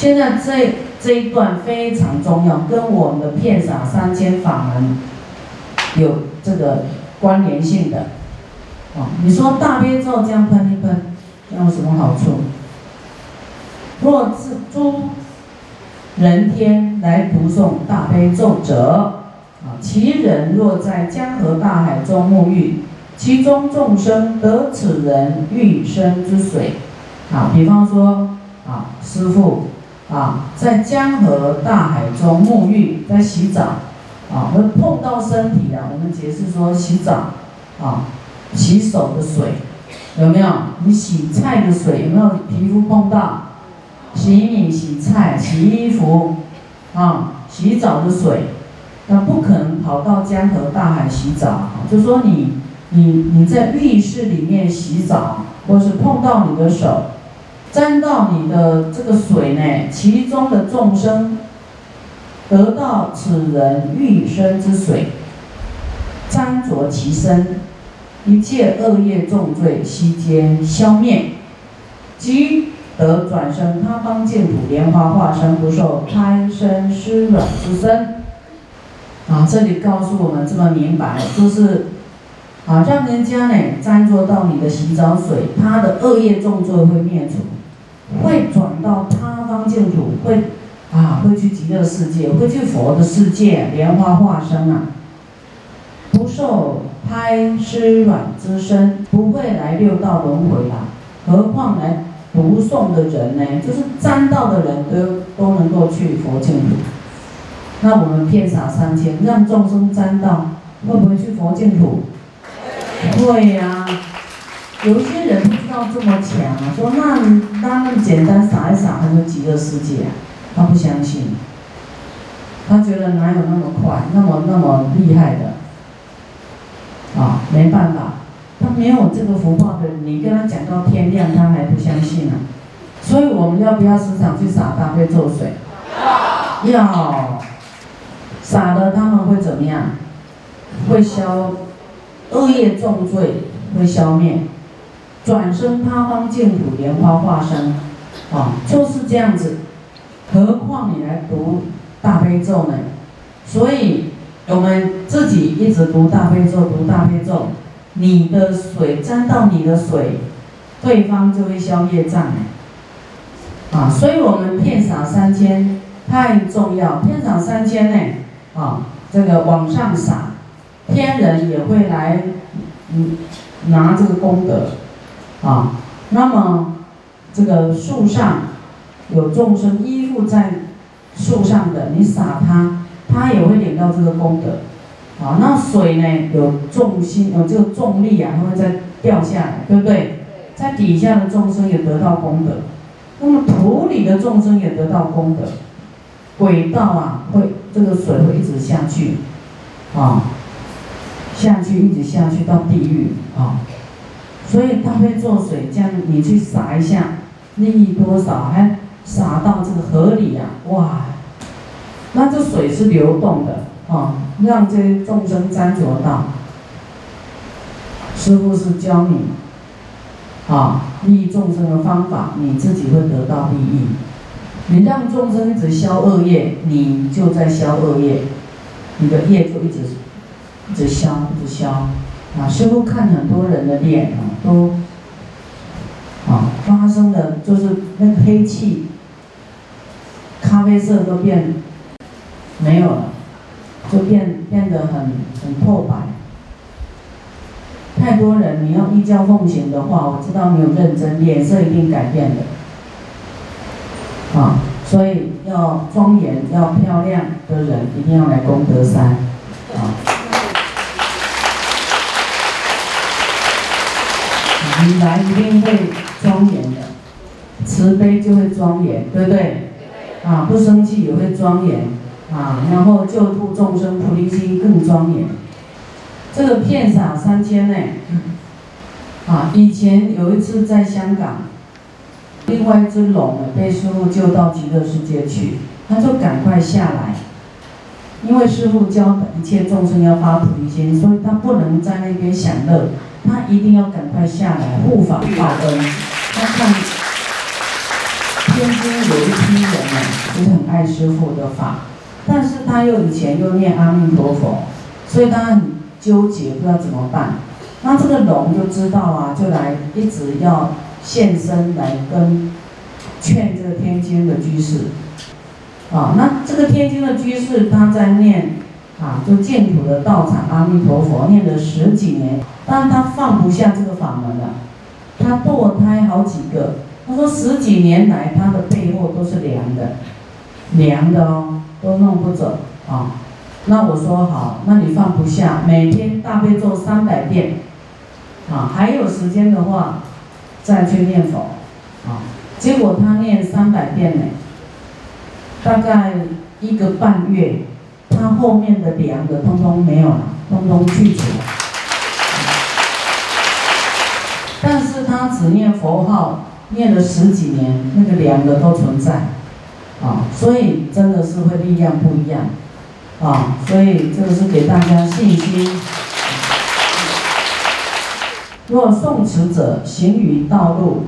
现在这这一段非常重要，跟我们的片撒三千法门有这个关联性的。啊，你说大悲咒这样喷一喷，有什么好处？若自诸人天来读诵大悲咒者，啊，其人若在江河大海中沐浴，其中众生得此人欲生之水。啊，比方说，啊，师傅，啊，在江河大海中沐浴，在洗澡，啊，会碰到身体啊，我们解释说洗澡，啊，洗手的水，有没有？你洗菜的水有没有皮肤碰到？洗米、洗菜、洗衣服，啊，洗澡的水，那不可能跑到江河大海洗澡。就说你，你你在浴室里面洗澡，或是碰到你的手，沾到你的这个水呢，其中的众生得到此人浴身之水，沾着其身，一切恶业重罪悉皆消灭，即。得转生他方净土莲花化身，不受贪生湿软之身。啊，这里告诉我们这么明白，就是啊，让人家呢沾着到你的洗澡水，他的恶业重罪会灭除，会转到他方净土，会啊，会去极乐世界，会去佛的世界，莲花化身啊，不受胎湿软之身，不会来六道轮回啦，何况来。读诵的人呢，就是沾到的人都都能够去佛净土。那我们遍洒三千，让众生沾到，会不会去佛净土？会呀。有些人道这么强啊，说那那那么简单撒一撒，他就极乐世界，他不相信。他觉得哪有那么快，那么那么厉害的？啊，没办法。他没有这个福报的，你跟他讲到天亮，他还不相信呢。所以我们要不要时常去撒大悲咒水？要。撒了他们会怎么样？会消恶业重罪，会消灭，转身他方净土莲花化身，啊，就是这样子。何况你来读大悲咒呢？所以我们自己一直读大悲咒，读大悲咒。你的水沾到你的水，对方就会消业障啊，所以我们片洒三千太重要，片洒三千呢，啊，这个往上洒，天人也会来，嗯，拿这个功德，啊，那么这个树上有众生依附在树上的，你洒它，它也会领到这个功德。啊，那水呢有重心，有这个重力啊，它会再掉下来，对不对？在底下的众生也得到功德，那么土里的众生也得到功德。轨道啊，会这个水会一直下去，啊，下去一直下去到地狱啊。所以大悲咒水这样你去洒一下，利益多少？还洒到这个河里啊，哇，那这水是流动的。啊，让这些众生沾着到，师傅是教你，啊，利益众生的方法，你自己会得到利益。你让众生一直消恶业，你就在消恶业，你的业就一直一直消，一直消。啊，师傅看很多人的脸啊，都啊发生的就是那个黑气，咖啡色都变没有了。就变变得很很透白。太多人，你要依教奉行的话，我知道你有认真，脸色一定改变的。啊，所以要庄严、要漂亮的人，一定要来功德山。啊，你来一定会庄严的，慈悲就会庄严，对不对？啊，不生气也会庄严。啊，然后救度众生，菩提心更庄严。这个片洒三千呢，啊，以前有一次在香港，另外一只龙被师傅救到极乐世界去，他就赶快下来，因为师傅教一切众生要发菩提心，所以他不能在那边享乐，他一定要赶快下来护法报恩。他看天津有一批人呢，爱师傅的法，但是他又以前又念阿弥陀佛，所以他很纠结，不知道怎么办。那这个龙就知道啊，就来一直要现身来跟劝这个天津的居士。啊，那这个天津的居士他在念啊，就净土的道场阿弥陀佛念了十几年，但他放不下这个法门了，他堕胎好几个。他说十几年来他的背后都是凉的，凉的哦，都弄不走啊。那我说好，那你放不下，每天大悲咒三百遍，啊，还有时间的话再去念佛，啊，结果他念三百遍呢。大概一个半月，他后面的两个通通没有了，通通去除了。但是他只念佛号，念了十几年，那个两个都存在，啊，所以真的是会力量不一样，啊，所以这个是给大家信心。若诵持者行于道路，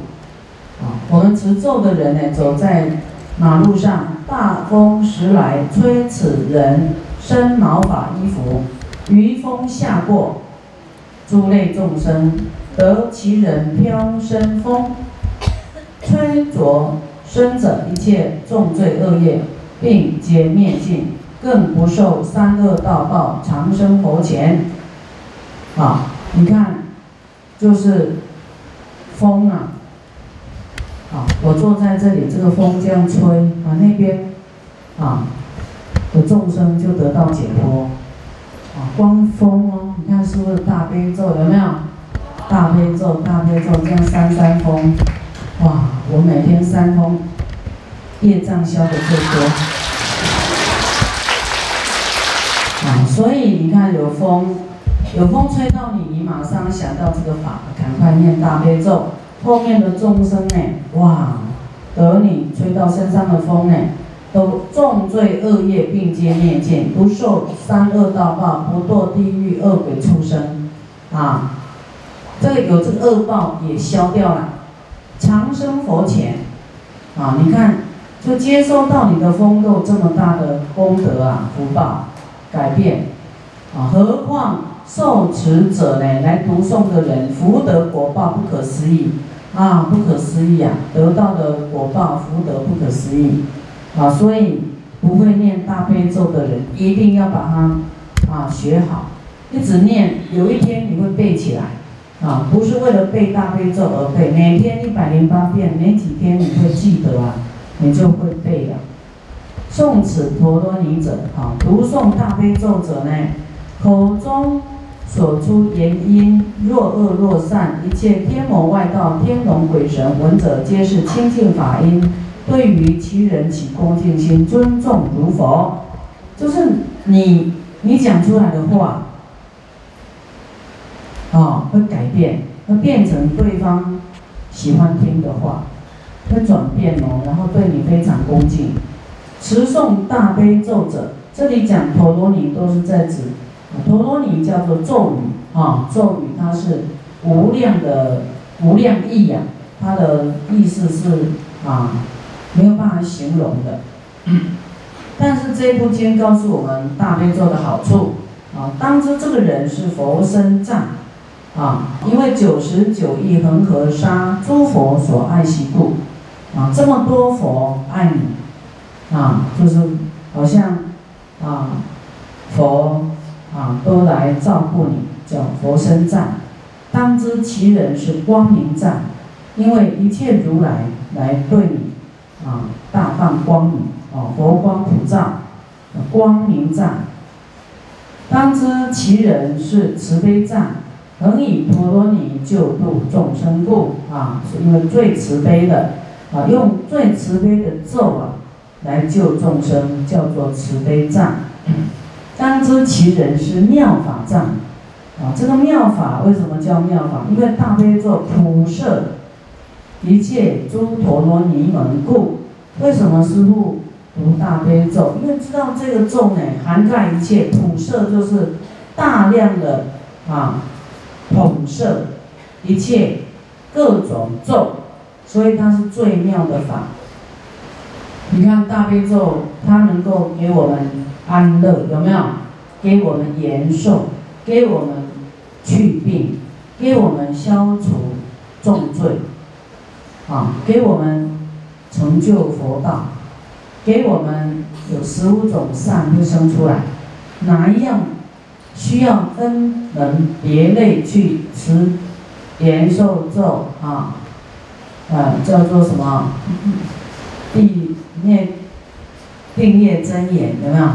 啊，我们持咒的人呢，走在。马路上，大风时来，吹此人身毛发衣服，余风下过，诸类众生得其人飘身风，吹着生者一切重罪恶业，并皆灭尽，更不受三恶道报，长生佛前。啊，你看，就是风啊。啊，我坐在这里，这个风这样吹，啊那边，啊，的众生就得到解脱，啊，光风哦，你看是不是大悲咒有没有？大悲咒，大悲咒，这样三三风，哇，我每天三风，业障消的最多，啊，所以你看有风，有风吹到你，你马上想到这个法，赶快念大悲咒。后面的众生呢？哇，得你吹到身上的风呢，都重罪恶业并皆灭尽，不受三恶道报，不堕地狱恶鬼畜生，啊，这个有这个恶报也消掉了，长生佛前，啊，你看，就接收到你的风都这么大的功德啊，福报改变，啊，何况受持者呢？来读诵的人，福德果报不可思议。啊，不可思议啊！得到的果报福德不可思议，啊，所以不会念大悲咒的人一定要把它啊学好，一直念，有一天你会背起来，啊，不是为了背大悲咒而背，每天一百零八遍，没几天你会记得啊，你就会背了。诵此陀罗尼者，啊，读诵大悲咒者呢，口中。所出言音，若恶若善，一切天魔外道、天龙鬼神闻者，皆是清净法音。对于其人起恭敬心，尊重如佛。就是你，你讲出来的话，啊，会改变，会变成对方喜欢听的话，会转变哦，然后对你非常恭敬。持诵大悲咒者，这里讲陀罗尼都是在指。陀罗尼叫做咒语啊，咒语它是无量的无量意呀，它的意思是啊没有办法形容的。但是这部经告诉我们大悲咒的好处啊，当知这个人是佛身藏啊，因为九十九亿恒河沙诸佛所爱惜故啊，这么多佛爱你啊，就是好像啊佛。啊，都来照顾你，叫佛身藏。当知其人是光明藏，因为一切如来来对你，啊，大放光明，啊，佛光普照，光明藏。当知其人是慈悲藏，能以陀罗尼救度众生故，啊，是因为最慈悲的，啊，用最慈悲的咒啊，来救众生，叫做慈悲藏。当知其人是妙法藏，啊，这个妙法为什么叫妙法？因为大悲咒普摄一切诸陀罗尼门故。为什么师父读大悲咒？因为知道这个咒呢，涵盖一切，普摄就是大量的啊，统摄一切各种咒，所以它是最妙的法。你看大悲咒，它能够给我们安乐，有没有？给我们延寿，给我们去病，给我们消除重罪，啊，给我们成就佛道，给我们有十五种善会生出来，哪一样需要分门别类去持延寿咒啊？啊，叫做什么？第灭定业真言有没有？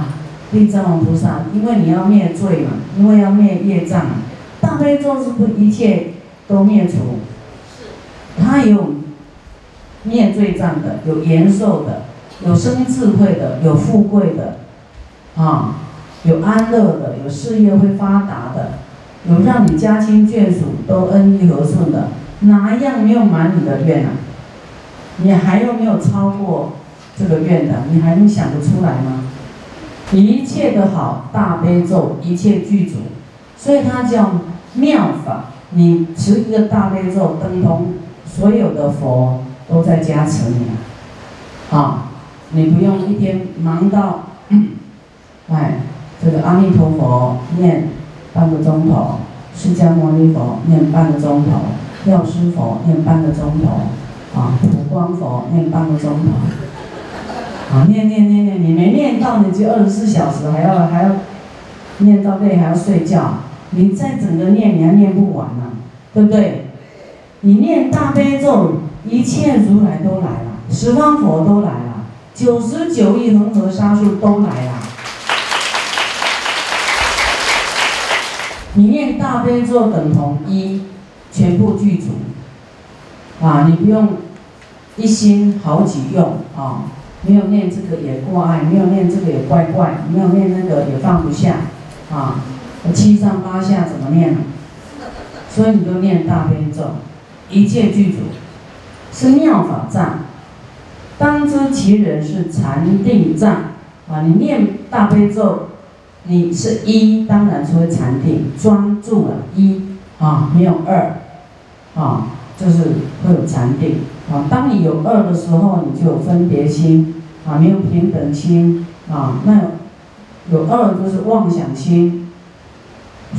地藏王菩萨，因为你要灭罪嘛，因为要灭业障，大悲咒是不一切都灭除，它有灭罪障的，有延寿的，有生智慧的，有富贵的，啊，有安乐的，有事业会发达的，有让你家亲眷属都恩义和顺的，哪一样没有满你的愿啊？你还有没有超过这个愿的？你还能想得出来吗？一切的好大悲咒，一切具足，所以它叫妙法。你持一个大悲咒，等同所有的佛都在加持你啊！你不用一天忙到，哎，这个阿弥陀佛念半个钟头，释迦牟尼佛念半个钟头，药师佛念半个钟头。啊，普光佛念半个钟头，啊，念念念念，你没念到，你就二十四小时还要还要念到累，还要睡觉，你再整个念，你还念不完呢，对不对？你念大悲咒，一切如来都来了，十方佛都来了，九十九亿恒河沙数都来了。你念大悲咒等同一，全部具足，啊，你不用。一心好几用啊，没有念这个也过爱，没有念这个也怪怪，没有念那个也放不下啊。七上八下怎么念呢？所以你都念大悲咒，一切具足，是妙法藏。当知其人是禅定藏啊！你念大悲咒，你是一，当然是会禅定专注了，一啊，没有二啊，就是会有禅定。啊，当你有二的时候，你就有分别心，啊，没有平等心，啊，那有二就是妄想心，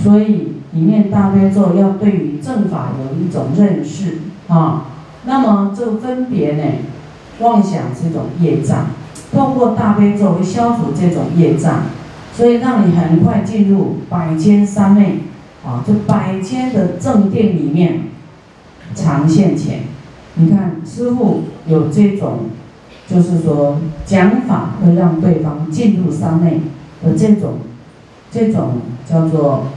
所以里面大悲咒要对于正法有一种认识，啊，那么这分别呢，妄想这种业障，通过大悲咒会消除这种业障，所以让你很快进入百千三昧，啊，这百千的正定里面，常现前。你看，师傅有这种，就是说讲法会让对方进入三昧的这种，这种叫做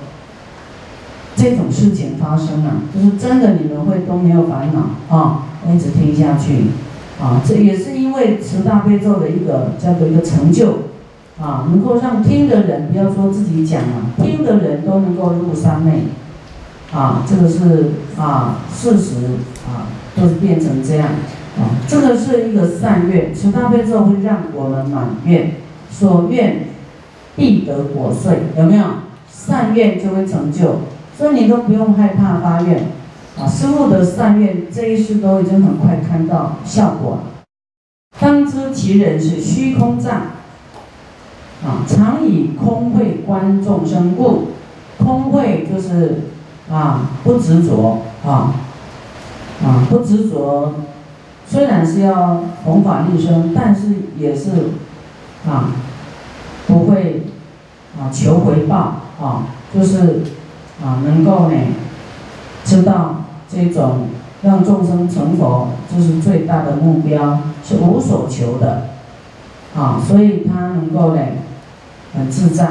这种事情发生了，就是真的你们会都没有烦恼啊，一直听下去。啊，这也是因为持大悲咒的一个叫做一个成就。啊，能够让听的人不要说自己讲了，听的人都能够入三昧啊，这个是啊事实啊。都是变成这样，啊，这个是一个善愿，持大悲咒会让我们满愿，所愿必得果遂，有没有？善愿就会成就，所以你都不用害怕发愿，啊，师父的善愿这一世都已经很快看到效果了。当知其人是虚空藏，啊，常以空慧观众生故，空慧就是啊不执着啊。啊，不执着，虽然是要弘法利生，但是也是啊，不会啊求回报啊，就是啊能够呢知道这种让众生成佛，这是最大的目标，是无所求的啊，所以他能够呢很自在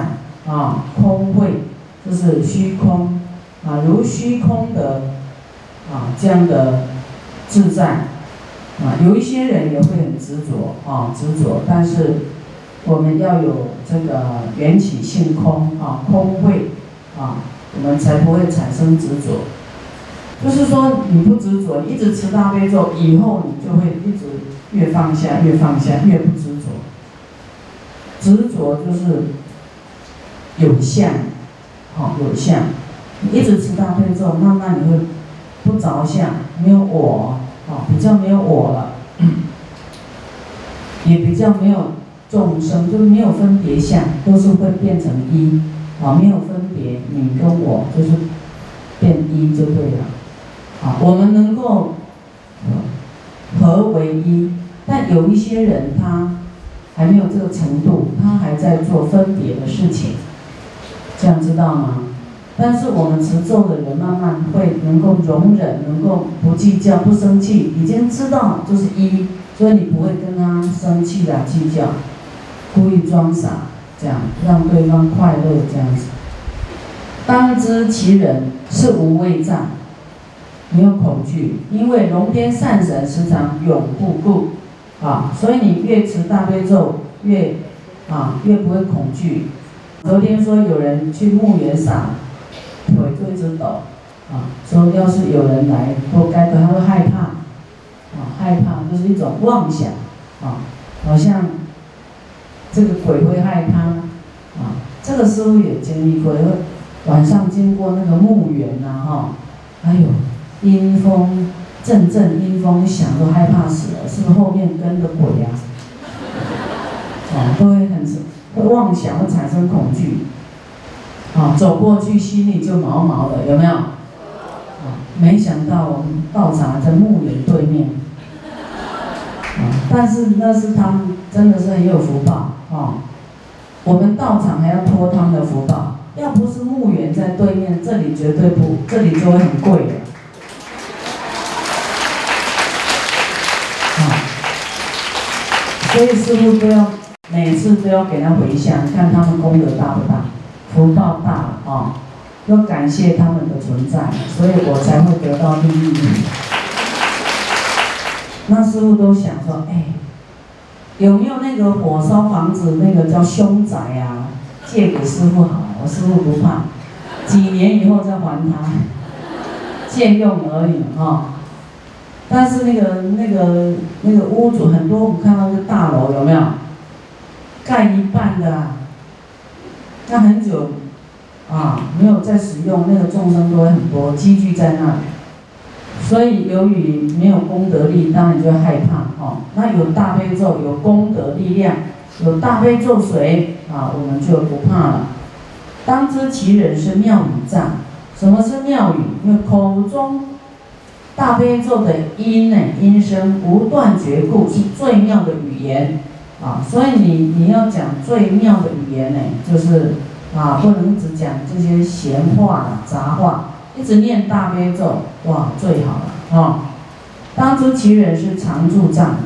啊，空慧就是虚空啊，如虚空的。啊，这样的自在，啊，有一些人也会很执着，啊，执着，但是我们要有这个缘起性空，啊，空慧，啊，我们才不会产生执着。就是说，你不执着，一直持大悲咒，以后你就会一直越放下，越放下，越不执着。执着就是有相，啊，有相，你一直持大悲咒，慢慢你会。不着相，没有我，啊，比较没有我了。也比较没有众生，就是没有分别相，都是会变成一，啊，没有分别，你跟我就是变一就对了，啊，我们能够合为一，但有一些人他还没有这个程度，他还在做分别的事情，这样知道吗？但是我们持咒的人慢慢会能够容忍，能够不计较、不生气，已经知道就是一，所以你不会跟他生气啊计较，故意装傻，这样让对方快乐这样子。当知其人是无畏障，没有恐惧，因为龙天善神时常永护故，啊，所以你越持大悲咒越啊越不会恐惧。昨天说有人去墓园撒。腿就一直抖，啊，说要是有人来不该的，他会害怕，啊，害怕就是一种妄想，啊，好像这个鬼会害他，啊，这个师傅也经历过，晚上经过那个墓园呐，哈，哎呦，阴风阵阵，阴风响，都害怕死了，是不是后面跟着鬼呀？啊，都会很会妄想，会产生恐惧。啊，走过去心里就毛毛的，有没有？啊，没想到我们道场在墓园对面。啊，但是那是他们真的是很有福报啊。我们道场还要托他们的福报，要不是墓园在对面，这里绝对不，这里就会很贵的。所以师傅都要每次都要给他回向，看他们功德大不大。福报大了啊，要感谢他们的存在，所以我才会得到利益。那师傅都想说，哎，有没有那个火烧房子那个叫凶宅啊？借给师傅好，我师傅不怕，几年以后再还他，借用而已啊。但是那个那个那个屋主很多，我们看到是大楼有没有？盖一半的。那很久，啊，没有再使用，那个众生都会很多积聚在那里，所以由于没有功德力，当然就会害怕，哦。那有大悲咒，有功德力量，有大悲咒水，啊，我们就不怕了。当知其人是妙语藏，什么是妙语？因为口中大悲咒的音呢，音声不断绝故，是最妙的语言。啊，所以你你要讲最妙的语言呢，就是啊，不能只讲这些闲话杂话，一直念大悲咒，哇，最好了啊。当知其人是常住藏，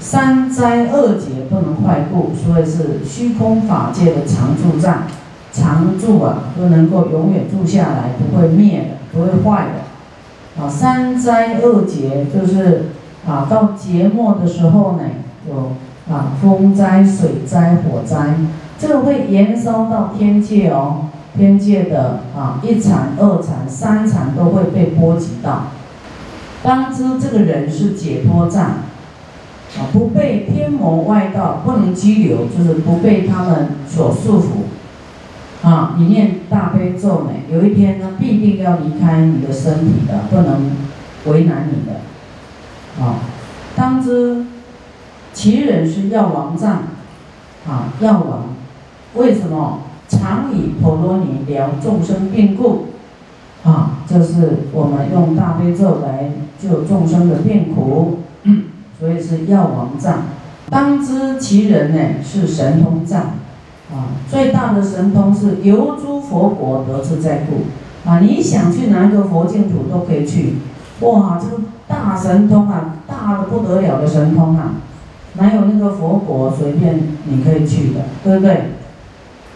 三灾二劫不能坏故，所以是虚空法界的常住藏，常住啊，都能够永远住下来，不会灭的，不会坏的。啊，三灾二劫就是啊，到劫末的时候呢，有。啊，风灾、水灾、火灾，这个会延烧到天界哦。天界的啊，一禅、二禅、三禅都会被波及到。当知这个人是解脱障，啊，不被天魔外道不能拘留，就是不被他们所束缚。啊，你念大悲咒呢，有一天呢，必定要离开你的身体的，不能为难你的。啊，当知。其人是药王藏，啊，药王，为什么常以婆罗尼疗众生病故？啊，这是我们用大悲咒来救众生的病苦，所以是药王藏。当知其人呢是神通藏，啊，最大的神通是游诸佛国得自在故，啊，你想去哪个佛净土都可以去，哇，这个大神通啊，大的不得了的神通啊！哪有那个佛国随便你可以去的，对不对？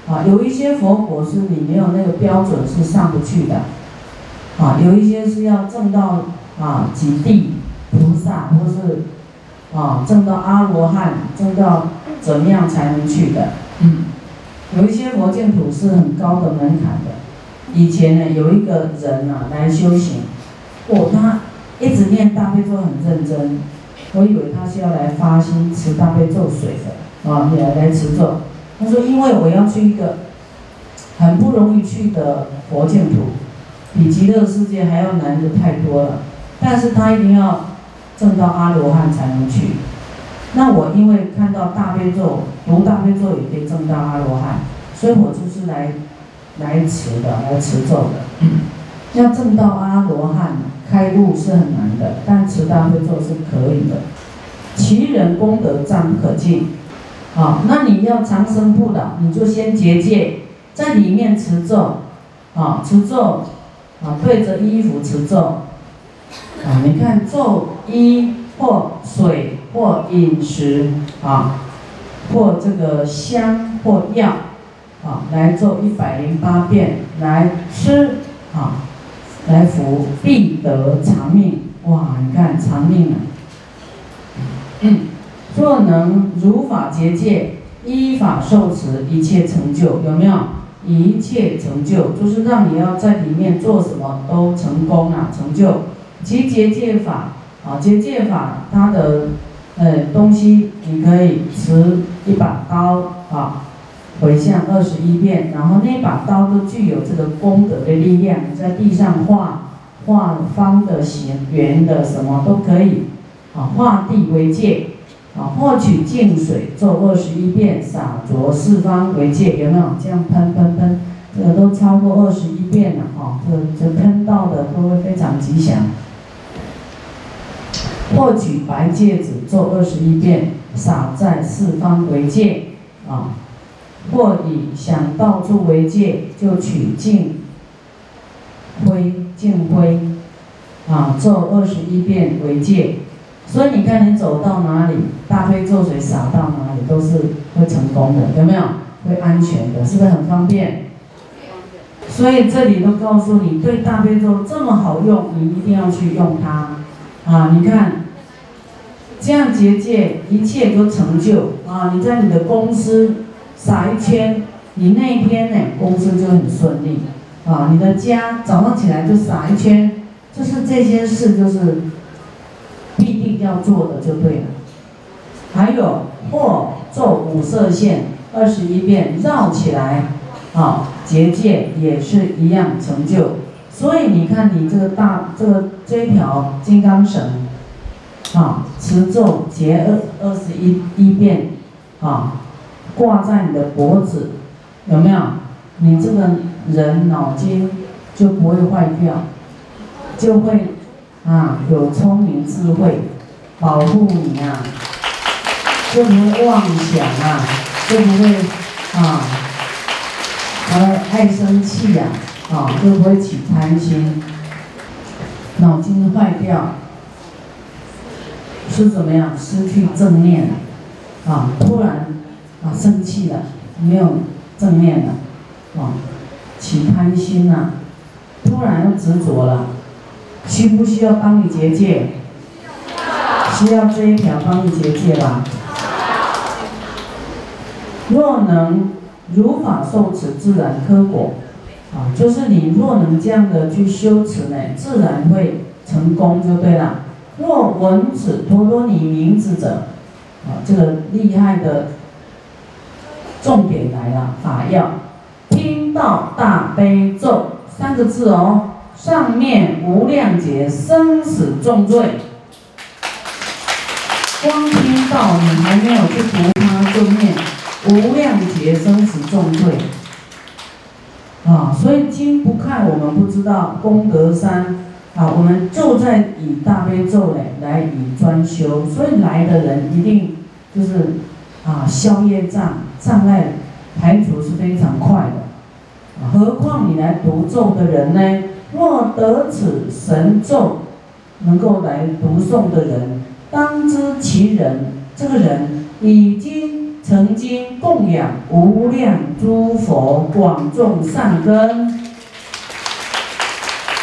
啊，有一些佛国是你没有那个标准是上不去的，啊，有一些是要证到啊几地菩萨或是啊证到阿罗汉，证到怎么样才能去的？嗯，有一些佛净土是很高的门槛的。以前呢，有一个人啊来修行，哦，他一直念大悲咒很认真。我以为他是要来发心持大悲咒水的，啊，也来持咒。他说：“因为我要去一个很不容易去的佛净土，比极乐世界还要难的太多了。但是他一定要证到阿罗汉才能去。那我因为看到大悲咒，读大悲咒也可以证到阿罗汉，所以我就是来来持的，来持咒的。要证到阿罗汉开悟是很难的，但持大悲咒是可以的。其人功德暂不可尽，啊，那你要长生不老，你就先结界，在里面持咒，啊，持咒，啊，对着衣服持咒，啊，你看咒衣或水或饮食，啊，或这个香或药，啊，来做一百零八遍来吃，啊，来福必得长命，哇，你看长命啊！若能如法结界，依法受持，一切成就有没有？一切成就就是让你要在里面做什么都成功啊，成就。其结界法啊，结界法它的呃东西，你可以持一把刀啊，回向二十一遍，然后那把刀都具有这个功德的力量，在地上画画方的、形、圆的，什么都可以啊，画地为界。啊，获取净水，做二十一遍，洒着四方为界，有没有？这样喷喷喷，这个都超过二十一遍了，哈，这这喷到的都会非常吉祥。获取白戒指，做二十一遍，洒在四方为界，啊，或以想到处为界，就取净灰，净灰，啊，做二十一遍为界。所以你看，你走到哪里，大悲咒水洒到哪里，都是会成功的，有没有？会安全的，是不是很方便？所以这里都告诉你，对大悲咒这么好用，你一定要去用它。啊，你看，这样结界，一切都成就。啊，你在你的公司撒一圈，你那一天呢，公司就很顺利。啊，你的家早上起来就撒一圈，就是这些事，就是。必定要做的就对了。还有或做五色线二十一遍绕起来，啊，结界也是一样成就。所以你看你这个大这个这条金刚绳，啊，持咒结二二十一一遍，啊，挂在你的脖子，有没有？你这个人脑筋就不会坏掉，就会。啊，有聪明智慧，保护你啊，就不会妄想啊，就不会啊，呃，爱生气呀，啊，就不会起贪心，脑筋坏掉，是怎么样？失去正念，啊，突然啊生气了，没有正念了，啊，起贪心呐，突然又执着了。需不需要帮你结界？需要这一条帮你结界吧。若能如法受持，自然科果。啊，就是你若能这样的去修持呢，自然会成功就对了。若闻此陀罗尼名字者，啊，这个厉害的重点来了，法要听到大悲咒三个字哦。上面无量劫生死重罪，光听到你还没有去读它，就念无量劫生死重罪啊！所以经不看，我们不知道功德山啊，我们就在以大悲咒嘞来以专修，所以来的人一定就是啊消业障障碍排除是非常快的，何况你来读咒的人呢？若得此神咒，能够来读诵的人，当知其人，这个人已经曾经供养无量诸佛，广种善根。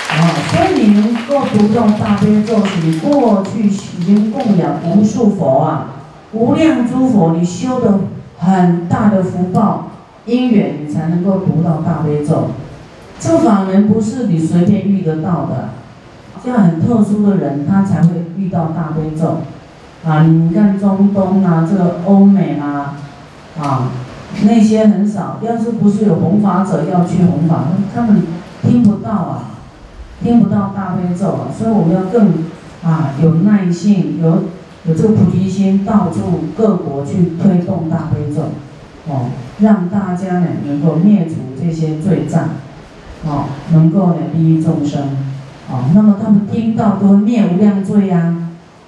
啊，所以你能够读到大悲咒，你过去已经供养无数佛啊，无量诸佛，你修的很大的福报因缘，你才能够读到大悲咒。这个法门不是你随便遇得到的，要很特殊的人，他才会遇到大悲咒。啊，你看中东啊，这个欧美啊，啊，那些很少。要是不是有弘法者要去弘法，他们听不到啊，听不到大悲咒啊。所以我们要更啊有耐性，有有这个菩提心，到处各国去推动大悲咒，哦，让大家呢能够灭除这些罪障，哦，能够呢利益众生，哦，那么他们听到都灭无量罪呀，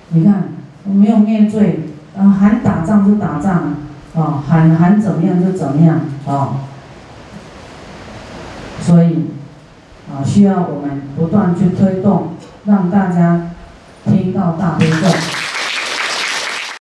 你看没有灭罪，啊喊打仗就打仗，啊喊喊怎么样就怎么样，啊，所以啊需要我们不断去推动，让大家听到大悲咒。